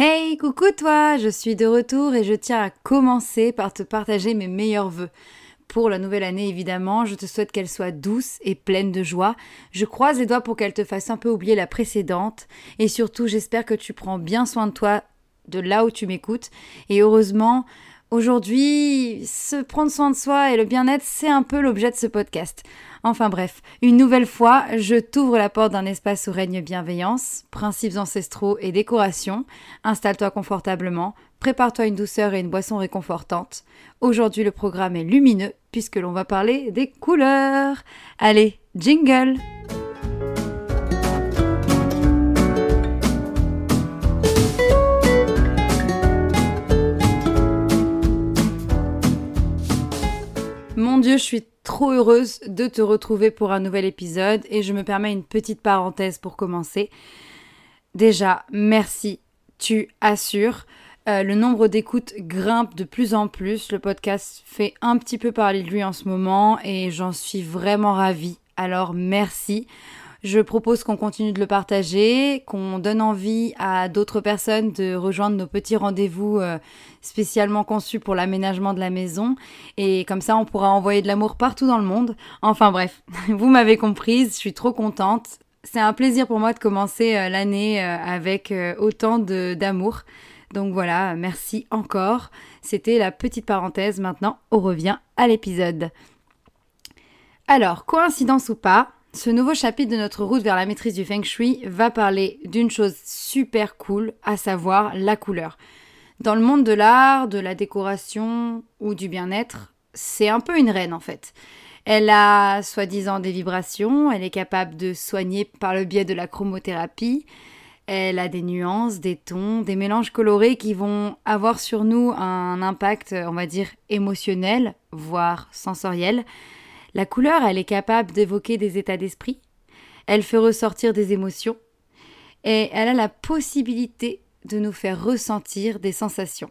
Hey, coucou toi, je suis de retour et je tiens à commencer par te partager mes meilleurs voeux. Pour la nouvelle année, évidemment, je te souhaite qu'elle soit douce et pleine de joie. Je croise les doigts pour qu'elle te fasse un peu oublier la précédente. Et surtout, j'espère que tu prends bien soin de toi de là où tu m'écoutes. Et heureusement, aujourd'hui, se prendre soin de soi et le bien-être, c'est un peu l'objet de ce podcast. Enfin bref, une nouvelle fois, je t'ouvre la porte d'un espace où règne bienveillance, principes ancestraux et décoration. Installe-toi confortablement, prépare-toi une douceur et une boisson réconfortante. Aujourd'hui, le programme est lumineux puisque l'on va parler des couleurs. Allez, jingle! Mon Dieu, je suis trop heureuse de te retrouver pour un nouvel épisode et je me permets une petite parenthèse pour commencer. Déjà, merci, tu assures. Euh, le nombre d'écoutes grimpe de plus en plus. Le podcast fait un petit peu parler de lui en ce moment et j'en suis vraiment ravie. Alors merci. Je propose qu'on continue de le partager, qu'on donne envie à d'autres personnes de rejoindre nos petits rendez-vous euh, spécialement conçus pour l'aménagement de la maison. Et comme ça, on pourra envoyer de l'amour partout dans le monde. Enfin bref, vous m'avez comprise, je suis trop contente. C'est un plaisir pour moi de commencer euh, l'année euh, avec autant d'amour. Donc voilà, merci encore. C'était la petite parenthèse. Maintenant, on revient à l'épisode. Alors, coïncidence ou pas, ce nouveau chapitre de notre route vers la maîtrise du feng shui va parler d'une chose super cool, à savoir la couleur. Dans le monde de l'art, de la décoration ou du bien-être, c'est un peu une reine en fait. Elle a soi-disant des vibrations, elle est capable de soigner par le biais de la chromothérapie, elle a des nuances, des tons, des mélanges colorés qui vont avoir sur nous un impact, on va dire, émotionnel, voire sensoriel. La couleur, elle est capable d'évoquer des états d'esprit, elle fait ressortir des émotions, et elle a la possibilité de nous faire ressentir des sensations.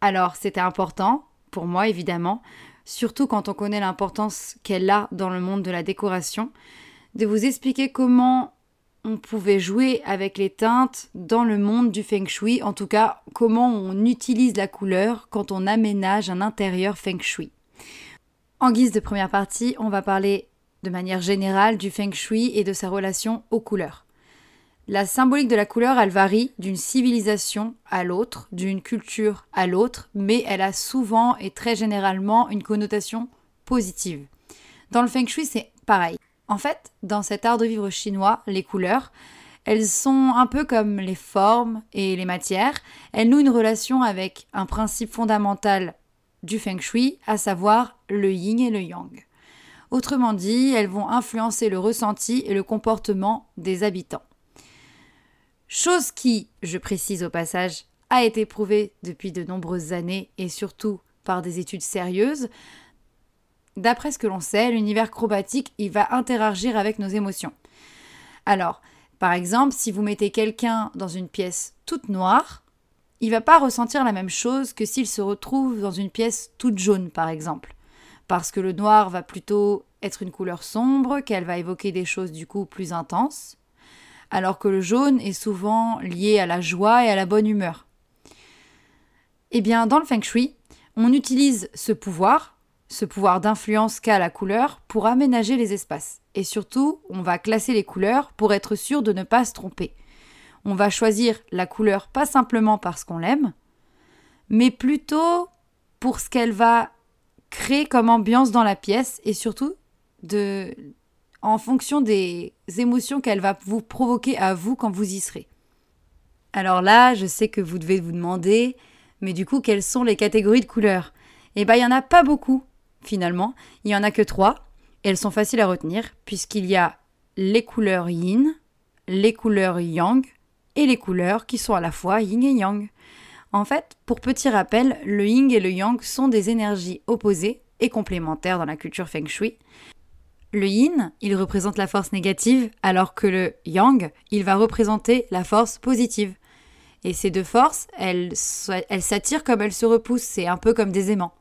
Alors, c'était important, pour moi évidemment, surtout quand on connaît l'importance qu'elle a dans le monde de la décoration, de vous expliquer comment on pouvait jouer avec les teintes dans le monde du feng shui, en tout cas comment on utilise la couleur quand on aménage un intérieur feng shui. En guise de première partie, on va parler de manière générale du feng shui et de sa relation aux couleurs. La symbolique de la couleur, elle varie d'une civilisation à l'autre, d'une culture à l'autre, mais elle a souvent et très généralement une connotation positive. Dans le feng shui, c'est pareil. En fait, dans cet art de vivre chinois, les couleurs, elles sont un peu comme les formes et les matières. Elles nouent une relation avec un principe fondamental du feng shui, à savoir le yin et le yang. Autrement dit, elles vont influencer le ressenti et le comportement des habitants. Chose qui, je précise au passage, a été prouvée depuis de nombreuses années et surtout par des études sérieuses. D'après ce que l'on sait, l'univers chromatique, va interagir avec nos émotions. Alors, par exemple, si vous mettez quelqu'un dans une pièce toute noire, il va pas ressentir la même chose que s'il se retrouve dans une pièce toute jaune, par exemple. Parce que le noir va plutôt être une couleur sombre, qu'elle va évoquer des choses du coup plus intenses, alors que le jaune est souvent lié à la joie et à la bonne humeur. Eh bien, dans le feng shui, on utilise ce pouvoir, ce pouvoir d'influence qu'a la couleur, pour aménager les espaces. Et surtout, on va classer les couleurs pour être sûr de ne pas se tromper on va choisir la couleur pas simplement parce qu'on l'aime, mais plutôt pour ce qu'elle va créer comme ambiance dans la pièce et surtout de en fonction des émotions qu'elle va vous provoquer à vous quand vous y serez. Alors là, je sais que vous devez vous demander, mais du coup, quelles sont les catégories de couleurs? Eh bien, il n'y en a pas beaucoup, finalement. Il n'y en a que trois. Et elles sont faciles à retenir, puisqu'il y a les couleurs yin, les couleurs yang et les couleurs qui sont à la fois yin et yang. En fait, pour petit rappel, le yin et le yang sont des énergies opposées et complémentaires dans la culture feng shui. Le yin, il représente la force négative, alors que le yang, il va représenter la force positive. Et ces deux forces, elles s'attirent comme elles se repoussent, c'est un peu comme des aimants.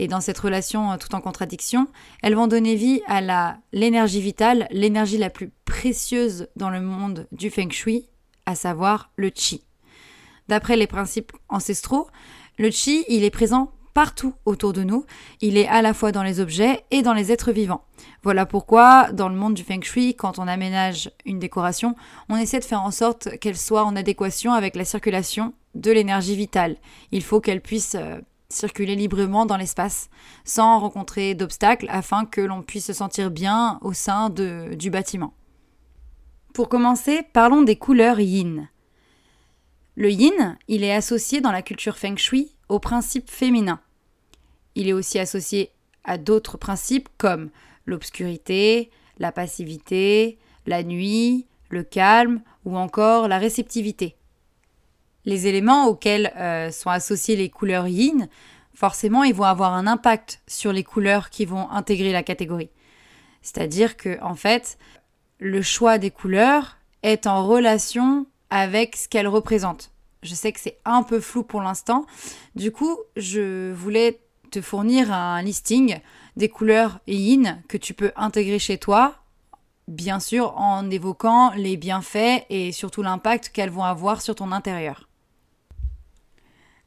Et dans cette relation euh, tout en contradiction, elles vont donner vie à l'énergie vitale, l'énergie la plus précieuse dans le monde du feng shui, à savoir le chi. D'après les principes ancestraux, le chi, il est présent partout autour de nous. Il est à la fois dans les objets et dans les êtres vivants. Voilà pourquoi, dans le monde du feng shui, quand on aménage une décoration, on essaie de faire en sorte qu'elle soit en adéquation avec la circulation de l'énergie vitale. Il faut qu'elle puisse euh, circuler librement dans l'espace sans rencontrer d'obstacles afin que l'on puisse se sentir bien au sein du bâtiment. Pour commencer, parlons des couleurs yin. Le yin, il est associé dans la culture feng shui au principe féminin. Il est aussi associé à d'autres principes comme l'obscurité, la passivité, la nuit, le calme ou encore la réceptivité. Les éléments auxquels euh, sont associés les couleurs yin, forcément, ils vont avoir un impact sur les couleurs qui vont intégrer la catégorie. C'est-à-dire que, en fait, le choix des couleurs est en relation avec ce qu'elles représentent. Je sais que c'est un peu flou pour l'instant. Du coup, je voulais te fournir un listing des couleurs yin que tu peux intégrer chez toi, bien sûr en évoquant les bienfaits et surtout l'impact qu'elles vont avoir sur ton intérieur.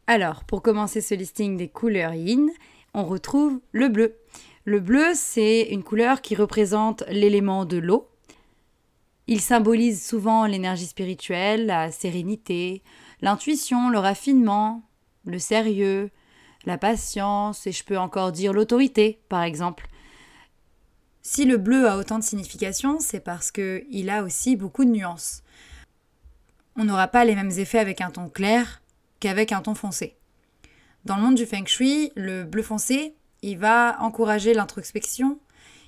Alors, pour commencer ce listing des couleurs yin, on retrouve le bleu. Le bleu, c'est une couleur qui représente l'élément de l'eau. Il symbolise souvent l'énergie spirituelle, la sérénité, l'intuition, le raffinement, le sérieux, la patience et je peux encore dire l'autorité, par exemple. Si le bleu a autant de signification, c'est parce qu'il a aussi beaucoup de nuances. On n'aura pas les mêmes effets avec un ton clair qu'avec un ton foncé. Dans le monde du feng shui, le bleu foncé, il va encourager l'introspection,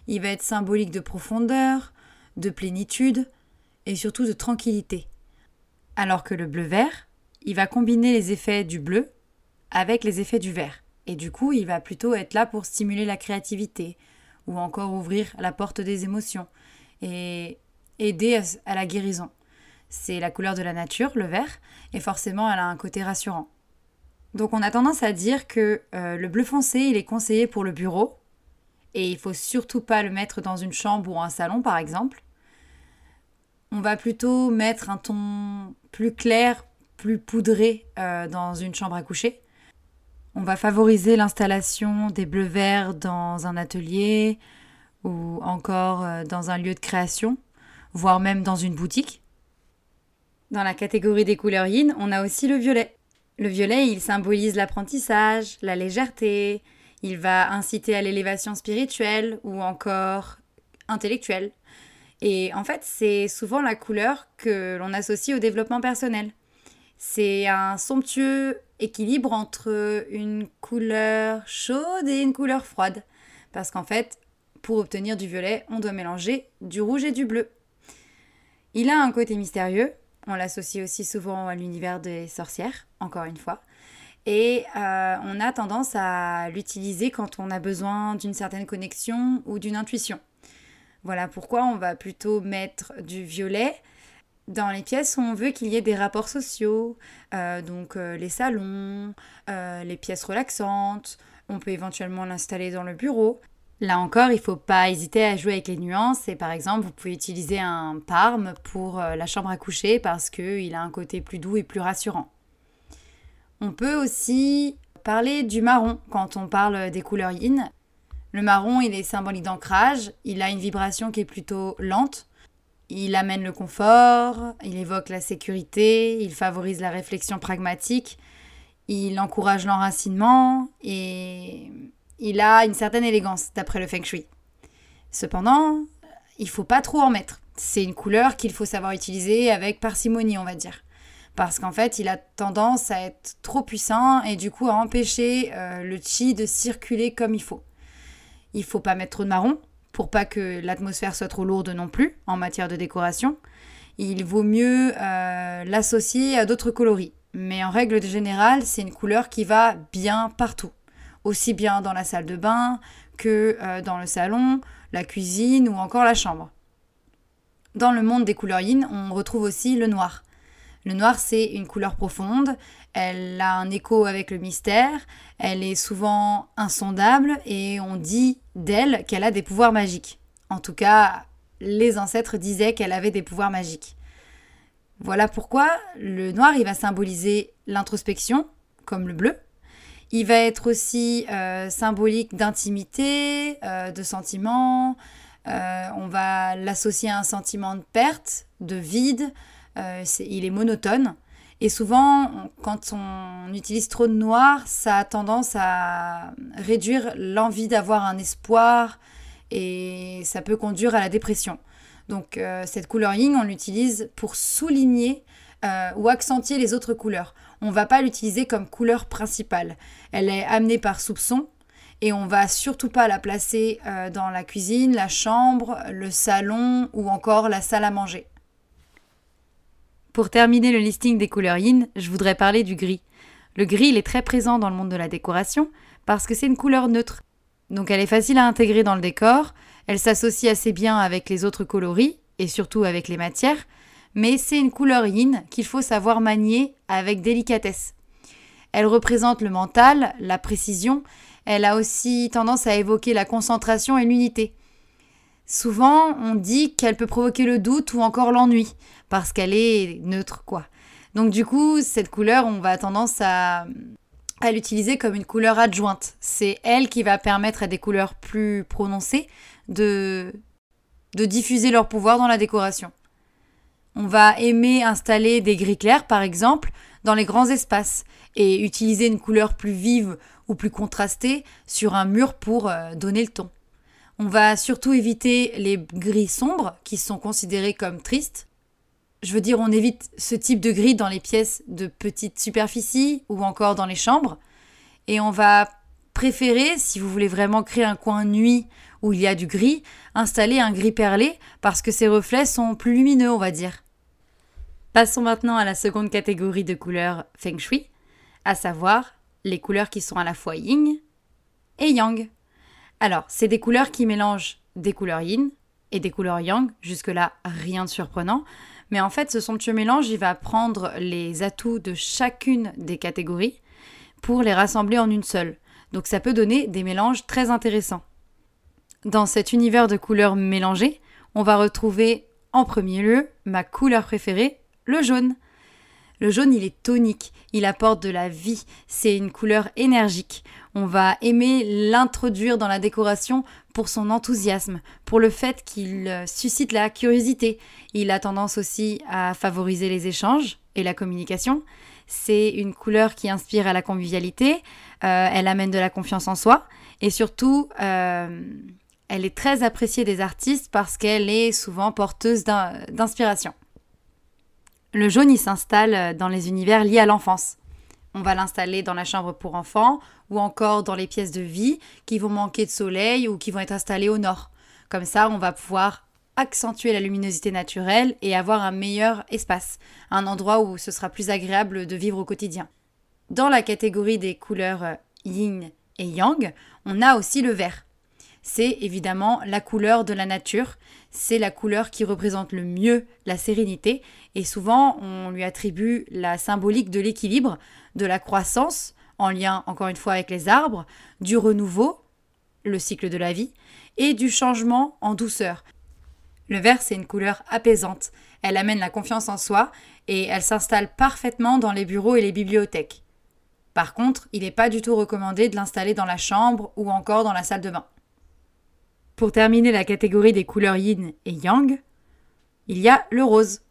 il va être symbolique de profondeur, de plénitude et surtout de tranquillité. Alors que le bleu vert, il va combiner les effets du bleu avec les effets du vert. Et du coup, il va plutôt être là pour stimuler la créativité ou encore ouvrir la porte des émotions et aider à la guérison. C'est la couleur de la nature, le vert, et forcément elle a un côté rassurant. Donc on a tendance à dire que euh, le bleu foncé, il est conseillé pour le bureau, et il faut surtout pas le mettre dans une chambre ou un salon par exemple. On va plutôt mettre un ton plus clair, plus poudré euh, dans une chambre à coucher. On va favoriser l'installation des bleus verts dans un atelier ou encore euh, dans un lieu de création, voire même dans une boutique. Dans la catégorie des couleurs yin, on a aussi le violet. Le violet, il symbolise l'apprentissage, la légèreté, il va inciter à l'élévation spirituelle ou encore intellectuelle. Et en fait, c'est souvent la couleur que l'on associe au développement personnel. C'est un somptueux équilibre entre une couleur chaude et une couleur froide. Parce qu'en fait, pour obtenir du violet, on doit mélanger du rouge et du bleu. Il a un côté mystérieux. On l'associe aussi souvent à l'univers des sorcières, encore une fois. Et euh, on a tendance à l'utiliser quand on a besoin d'une certaine connexion ou d'une intuition. Voilà pourquoi on va plutôt mettre du violet dans les pièces où on veut qu'il y ait des rapports sociaux, euh, donc euh, les salons, euh, les pièces relaxantes, on peut éventuellement l'installer dans le bureau. Là encore, il ne faut pas hésiter à jouer avec les nuances et par exemple, vous pouvez utiliser un parme pour la chambre à coucher parce qu'il a un côté plus doux et plus rassurant. On peut aussi parler du marron quand on parle des couleurs yin. Le marron, il est symbolique d'ancrage, il a une vibration qui est plutôt lente. Il amène le confort, il évoque la sécurité, il favorise la réflexion pragmatique, il encourage l'enracinement et il a une certaine élégance d'après le feng shui. Cependant, il faut pas trop en mettre. C'est une couleur qu'il faut savoir utiliser avec parcimonie, on va dire. Parce qu'en fait, il a tendance à être trop puissant et du coup à empêcher euh, le chi de circuler comme il faut. Il faut pas mettre trop de marron pour pas que l'atmosphère soit trop lourde non plus en matière de décoration. Il vaut mieux euh, l'associer à d'autres coloris. Mais en règle générale, c'est une couleur qui va bien partout. Aussi bien dans la salle de bain que euh, dans le salon, la cuisine ou encore la chambre. Dans le monde des couleurs yin, on retrouve aussi le noir. Le noir, c'est une couleur profonde, elle a un écho avec le mystère, elle est souvent insondable et on dit d'elle qu'elle a des pouvoirs magiques. En tout cas, les ancêtres disaient qu'elle avait des pouvoirs magiques. Voilà pourquoi le noir, il va symboliser l'introspection, comme le bleu. Il va être aussi euh, symbolique d'intimité, euh, de sentiments. Euh, on va l'associer à un sentiment de perte, de vide. Il est monotone. Et souvent, quand on utilise trop de noir, ça a tendance à réduire l'envie d'avoir un espoir et ça peut conduire à la dépression. Donc cette couleur yin, on l'utilise pour souligner ou accentuer les autres couleurs on va pas l'utiliser comme couleur principale. Elle est amenée par soupçon et on va surtout pas la placer euh, dans la cuisine, la chambre, le salon ou encore la salle à manger. Pour terminer le listing des couleurs yin, je voudrais parler du gris. Le gris, il est très présent dans le monde de la décoration parce que c'est une couleur neutre. Donc elle est facile à intégrer dans le décor, elle s'associe assez bien avec les autres coloris et surtout avec les matières, mais c'est une couleur yin qu'il faut savoir manier avec délicatesse. Elle représente le mental, la précision, elle a aussi tendance à évoquer la concentration et l'unité. Souvent, on dit qu'elle peut provoquer le doute ou encore l'ennui, parce qu'elle est neutre, quoi. Donc du coup, cette couleur, on va tendance à, l'utiliser comme une couleur adjointe. C'est elle qui va permettre à des couleurs plus prononcées de, de diffuser leur pouvoir dans la décoration. On va aimer installer des gris clairs, par exemple, dans les grands espaces et utiliser une couleur plus vive ou plus contrastée sur un mur pour euh, donner le ton. On va surtout éviter les gris sombres qui sont considérés comme tristes. Je veux dire, on évite ce type de gris dans les pièces de petite superficie ou encore dans les chambres. Et on va préférer, si vous voulez vraiment créer un coin nuit où il y a du gris, installer un gris perlé parce que ses reflets sont plus lumineux, on va dire. Passons maintenant à la seconde catégorie de couleurs feng shui, à savoir les couleurs qui sont à la fois yin et yang. Alors, c'est des couleurs qui mélangent des couleurs yin et des couleurs yang, jusque-là rien de surprenant, mais en fait ce somptueux mélange, il va prendre les atouts de chacune des catégories pour les rassembler en une seule. Donc ça peut donner des mélanges très intéressants. Dans cet univers de couleurs mélangées, on va retrouver en premier lieu ma couleur préférée, le jaune. Le jaune, il est tonique, il apporte de la vie, c'est une couleur énergique. On va aimer l'introduire dans la décoration pour son enthousiasme, pour le fait qu'il euh, suscite la curiosité. Il a tendance aussi à favoriser les échanges et la communication. C'est une couleur qui inspire à la convivialité, euh, elle amène de la confiance en soi et surtout, euh, elle est très appréciée des artistes parce qu'elle est souvent porteuse d'inspiration. Le jaune, il s'installe euh, dans les univers liés à l'enfance. On va l'installer dans la chambre pour enfants ou encore dans les pièces de vie qui vont manquer de soleil ou qui vont être installées au nord. Comme ça, on va pouvoir accentuer la luminosité naturelle et avoir un meilleur espace, un endroit où ce sera plus agréable de vivre au quotidien. Dans la catégorie des couleurs euh, yin et yang, on a aussi le vert. C'est évidemment la couleur de la nature, c'est la couleur qui représente le mieux la sérénité et souvent on lui attribue la symbolique de l'équilibre, de la croissance, en lien encore une fois avec les arbres, du renouveau, le cycle de la vie, et du changement en douceur. Le vert, c'est une couleur apaisante. Elle amène la confiance en soi et elle s'installe parfaitement dans les bureaux et les bibliothèques. Par contre, il n'est pas du tout recommandé de l'installer dans la chambre ou encore dans la salle de bain. Pour terminer la catégorie des couleurs yin et yang, il y a le rose.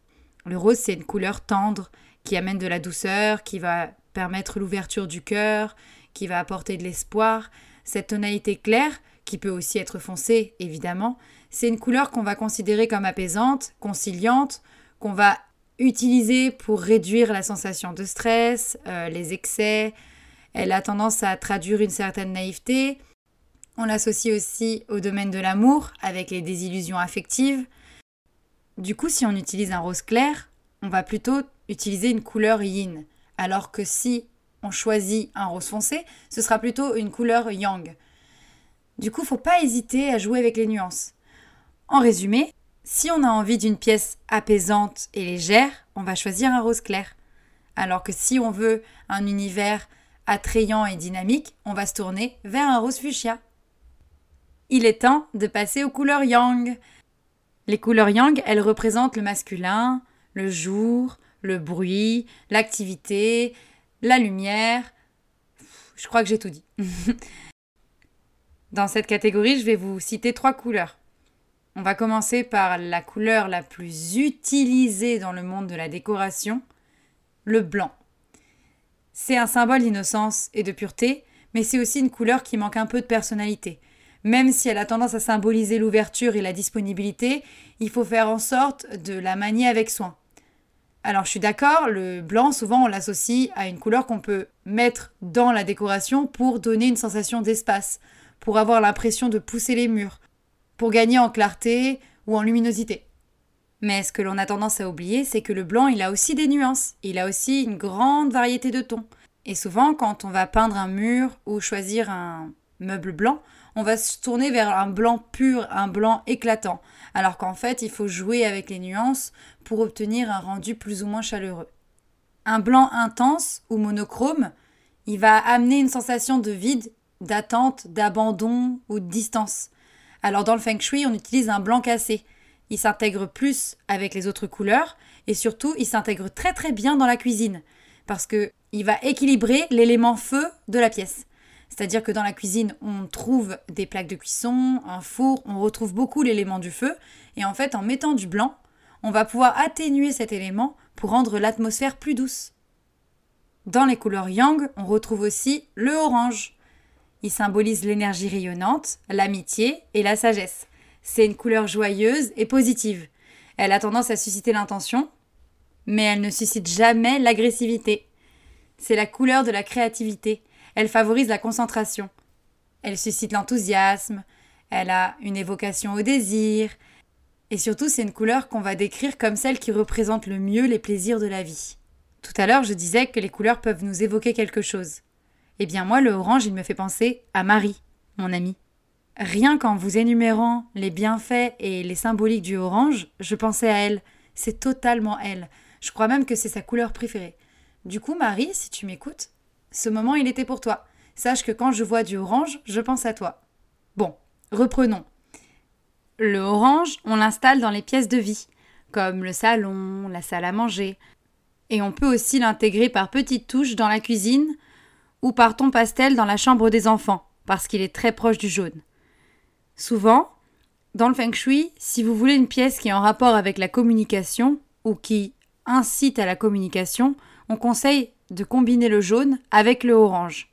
Le rose, c'est une couleur tendre qui amène de la douceur, qui va permettre l'ouverture du cœur, qui va apporter de l'espoir. Cette tonalité claire, qui peut aussi être foncée, évidemment, c'est une couleur qu'on va considérer comme apaisante, conciliante, qu'on va utiliser pour réduire la sensation de stress, euh, les excès. Elle a tendance à traduire une certaine naïveté, on l'associe aussi au domaine de l'amour, avec les désillusions affectives. Du coup, si on utilise un rose clair, on va plutôt utiliser une couleur yin, alors que si on choisit un rose foncé, ce sera plutôt une couleur yang. Du coup, faut pas hésiter à jouer avec les nuances. En résumé, si on a envie d'une pièce apaisante et légère, on va choisir un rose clair. Alors que si on veut un univers attrayant et dynamique, on va se tourner vers un rose fuchsia. Il est temps de passer aux couleurs yang. Les couleurs yang, elles représentent le masculin, le jour, le bruit, l'activité, la lumière. Je crois que j'ai tout dit. Dans cette catégorie, je vais vous citer trois couleurs. On va commencer par la couleur la plus utilisée dans le monde de la décoration, le blanc. C'est un symbole d'innocence et de pureté, mais c'est aussi une couleur qui manque un peu de personnalité. Même si elle a tendance à symboliser l'ouverture et la disponibilité, il faut faire en sorte de la manier avec soin. Alors je suis d'accord, le blanc, souvent on l'associe à une couleur qu'on peut mettre dans la décoration pour donner une sensation d'espace, pour avoir l'impression de pousser les murs, pour gagner en clarté ou en luminosité. Mais ce que l'on a tendance à oublier, c'est que le blanc, il a aussi des nuances, il a aussi une grande variété de tons. Et souvent, quand on va peindre un mur ou choisir un meuble blanc, on va se tourner vers un blanc pur, un blanc éclatant, alors qu'en fait, il faut jouer avec les nuances pour obtenir un rendu plus ou moins chaleureux. Un blanc intense ou monochrome, il va amener une sensation de vide, d'attente, d'abandon ou de distance. Alors dans le feng shui, on utilise un blanc cassé. Il s'intègre plus avec les autres couleurs et surtout, il s'intègre très très bien dans la cuisine parce que il va équilibrer l'élément feu de la pièce. C'est-à-dire que dans la cuisine, on trouve des plaques de cuisson, un four, on retrouve beaucoup l'élément du feu. Et en fait, en mettant du blanc, on va pouvoir atténuer cet élément pour rendre l'atmosphère plus douce. Dans les couleurs yang, on retrouve aussi le orange. Il symbolise l'énergie rayonnante, l'amitié et la sagesse. C'est une couleur joyeuse et positive. Elle a tendance à susciter l'intention, mais elle ne suscite jamais l'agressivité. C'est la couleur de la créativité, elle favorise la concentration. Elle suscite l'enthousiasme, elle a une évocation au désir, et surtout c'est une couleur qu'on va décrire comme celle qui représente le mieux les plaisirs de la vie. Tout à l'heure je disais que les couleurs peuvent nous évoquer quelque chose. Eh bien moi le orange il me fait penser à Marie, mon amie. Rien qu'en vous énumérant les bienfaits et les symboliques du orange, je pensais à elle. C'est totalement elle. Je crois même que c'est sa couleur préférée. Du coup, Marie, si tu m'écoutes, ce moment, il était pour toi. Sache que quand je vois du orange, je pense à toi. Bon, reprenons. Le orange, on l'installe dans les pièces de vie, comme le salon, la salle à manger. Et on peut aussi l'intégrer par petites touches dans la cuisine ou par ton pastel dans la chambre des enfants, parce qu'il est très proche du jaune. Souvent, dans le feng shui, si vous voulez une pièce qui est en rapport avec la communication ou qui incite à la communication, on conseille de combiner le jaune avec le orange.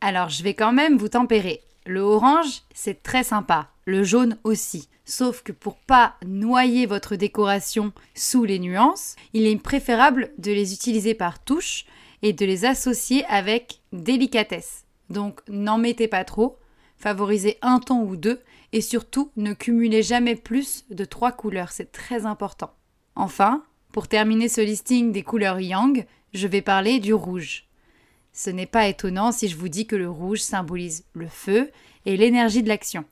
Alors je vais quand même vous tempérer. Le orange, c'est très sympa, le jaune aussi. Sauf que pour pas noyer votre décoration sous les nuances, il est préférable de les utiliser par touche et de les associer avec délicatesse. Donc n'en mettez pas trop, favorisez un ton ou deux et surtout ne cumulez jamais plus de trois couleurs, c'est très important. Enfin, pour terminer ce listing des couleurs yang, je vais parler du rouge. Ce n'est pas étonnant si je vous dis que le rouge symbolise le feu et l'énergie de l'action.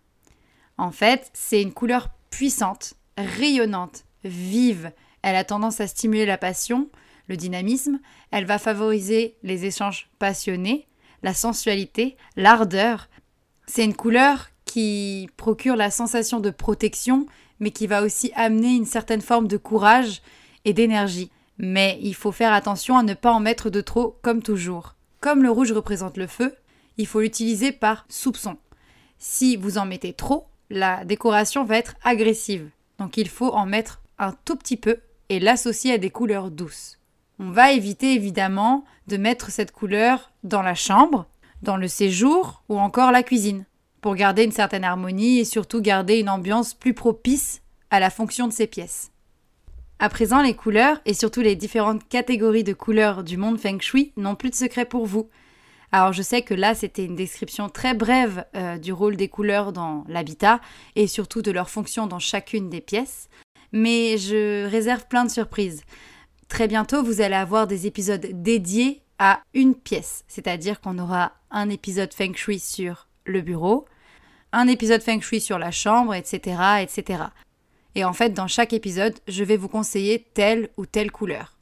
En fait, c'est une couleur puissante, rayonnante, vive. Elle a tendance à stimuler la passion, le dynamisme, elle va favoriser les échanges passionnés, la sensualité, l'ardeur. C'est une couleur qui procure la sensation de protection, mais qui va aussi amener une certaine forme de courage et d'énergie mais il faut faire attention à ne pas en mettre de trop comme toujours. Comme le rouge représente le feu, il faut l'utiliser par soupçon. Si vous en mettez trop, la décoration va être agressive. Donc il faut en mettre un tout petit peu et l'associer à des couleurs douces. On va éviter évidemment de mettre cette couleur dans la chambre, dans le séjour ou encore la cuisine, pour garder une certaine harmonie et surtout garder une ambiance plus propice à la fonction de ces pièces. À présent, les couleurs, et surtout les différentes catégories de couleurs du monde feng shui, n'ont plus de secret pour vous. Alors je sais que là, c'était une description très brève euh, du rôle des couleurs dans l'habitat, et surtout de leur fonction dans chacune des pièces, mais je réserve plein de surprises. Très bientôt, vous allez avoir des épisodes dédiés à une pièce, c'est-à-dire qu'on aura un épisode feng shui sur le bureau, un épisode feng shui sur la chambre, etc., etc. Et en fait, dans chaque épisode, je vais vous conseiller telle ou telle couleur.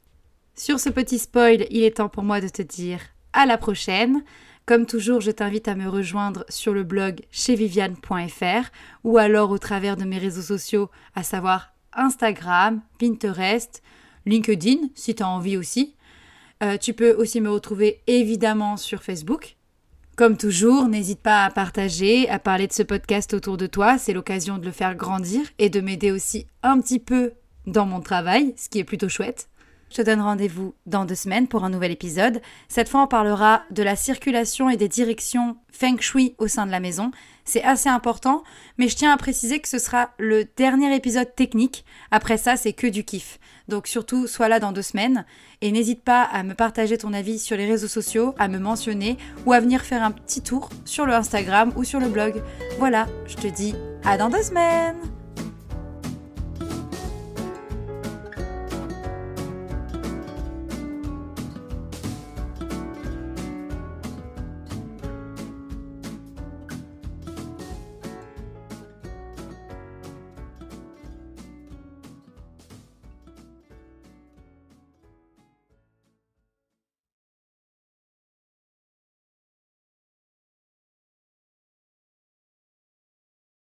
Sur ce petit spoil, il est temps pour moi de te dire à la prochaine. Comme toujours, je t'invite à me rejoindre sur le blog chez viviane.fr ou alors au travers de mes réseaux sociaux, à savoir Instagram, Pinterest, LinkedIn si tu as envie aussi. Euh, tu peux aussi me retrouver évidemment sur Facebook. Comme toujours, n'hésite pas à partager, à parler de ce podcast autour de toi. C'est l'occasion de le faire grandir et de m'aider aussi un petit peu dans mon travail, ce qui est plutôt chouette. Je te donne rendez-vous dans deux semaines pour un nouvel épisode. Cette fois, on parlera de la circulation et des directions feng shui au sein de la maison. C'est assez important, mais je tiens à préciser que ce sera le dernier épisode technique. Après ça, c'est que du kiff. Donc surtout, sois là dans deux semaines et n'hésite pas à me partager ton avis sur les réseaux sociaux, à me mentionner ou à venir faire un petit tour sur le Instagram ou sur le blog. Voilà, je te dis à dans deux semaines